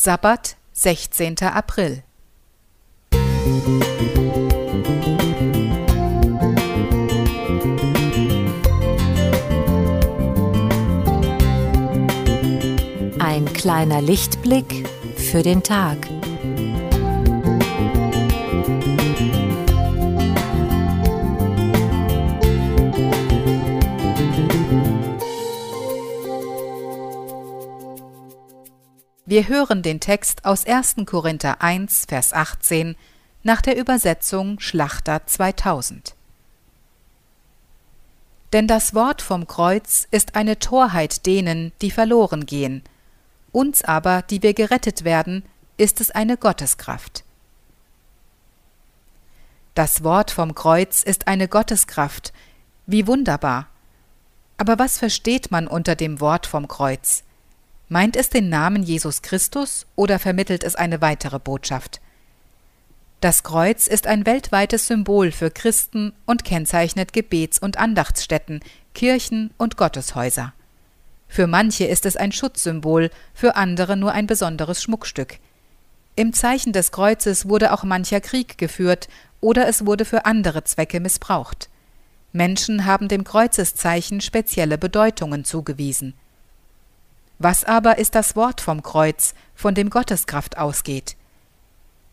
Sabbat, 16. April. Ein kleiner Lichtblick für den Tag. Wir hören den Text aus 1. Korinther 1, Vers 18 nach der Übersetzung Schlachter 2000. Denn das Wort vom Kreuz ist eine Torheit denen, die verloren gehen, uns aber, die wir gerettet werden, ist es eine Gotteskraft. Das Wort vom Kreuz ist eine Gotteskraft, wie wunderbar. Aber was versteht man unter dem Wort vom Kreuz? Meint es den Namen Jesus Christus oder vermittelt es eine weitere Botschaft? Das Kreuz ist ein weltweites Symbol für Christen und kennzeichnet Gebets- und Andachtsstätten, Kirchen und Gotteshäuser. Für manche ist es ein Schutzsymbol, für andere nur ein besonderes Schmuckstück. Im Zeichen des Kreuzes wurde auch mancher Krieg geführt oder es wurde für andere Zwecke missbraucht. Menschen haben dem Kreuzeszeichen spezielle Bedeutungen zugewiesen. Was aber ist das Wort vom Kreuz, von dem Gotteskraft ausgeht?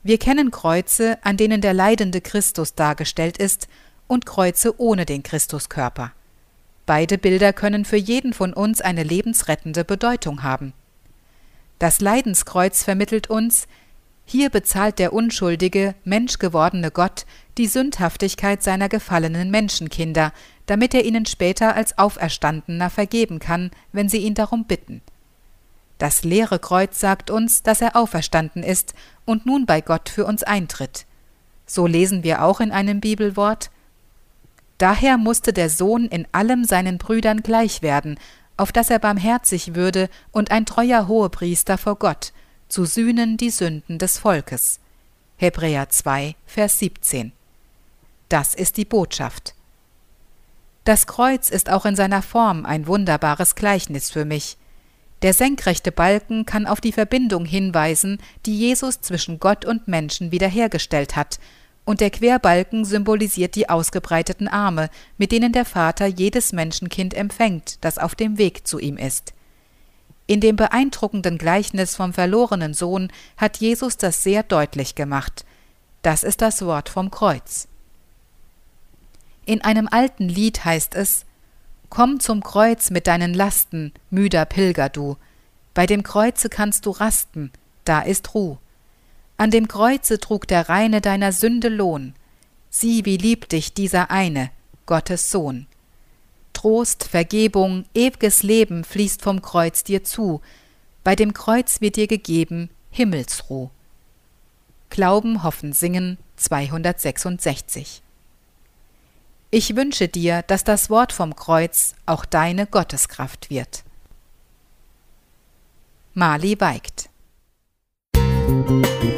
Wir kennen Kreuze, an denen der leidende Christus dargestellt ist, und Kreuze ohne den Christuskörper. Beide Bilder können für jeden von uns eine lebensrettende Bedeutung haben. Das Leidenskreuz vermittelt uns, hier bezahlt der unschuldige, menschgewordene Gott die Sündhaftigkeit seiner gefallenen Menschenkinder, damit er ihnen später als Auferstandener vergeben kann, wenn sie ihn darum bitten. Das leere Kreuz sagt uns, dass er auferstanden ist und nun bei Gott für uns eintritt. So lesen wir auch in einem Bibelwort Daher musste der Sohn in allem seinen Brüdern gleich werden, auf dass er barmherzig würde und ein treuer Hohepriester vor Gott, zu sühnen die Sünden des Volkes. Hebräer 2, Vers 17. Das ist die Botschaft. Das Kreuz ist auch in seiner Form ein wunderbares Gleichnis für mich. Der senkrechte Balken kann auf die Verbindung hinweisen, die Jesus zwischen Gott und Menschen wiederhergestellt hat, und der Querbalken symbolisiert die ausgebreiteten Arme, mit denen der Vater jedes Menschenkind empfängt, das auf dem Weg zu ihm ist. In dem beeindruckenden Gleichnis vom verlorenen Sohn hat Jesus das sehr deutlich gemacht. Das ist das Wort vom Kreuz. In einem alten Lied heißt es Komm zum Kreuz mit deinen Lasten, müder Pilger du. Bei dem Kreuze kannst du rasten, da ist Ruh. An dem Kreuze trug der Reine deiner Sünde Lohn. Sieh, wie liebt dich dieser eine, Gottes Sohn. Trost, Vergebung, ew'ges Leben fließt vom Kreuz dir zu. Bei dem Kreuz wird dir gegeben Himmelsruh. Glauben, Hoffen, Singen 266 ich wünsche dir, dass das Wort vom Kreuz auch deine Gotteskraft wird. Mali Weigt. Musik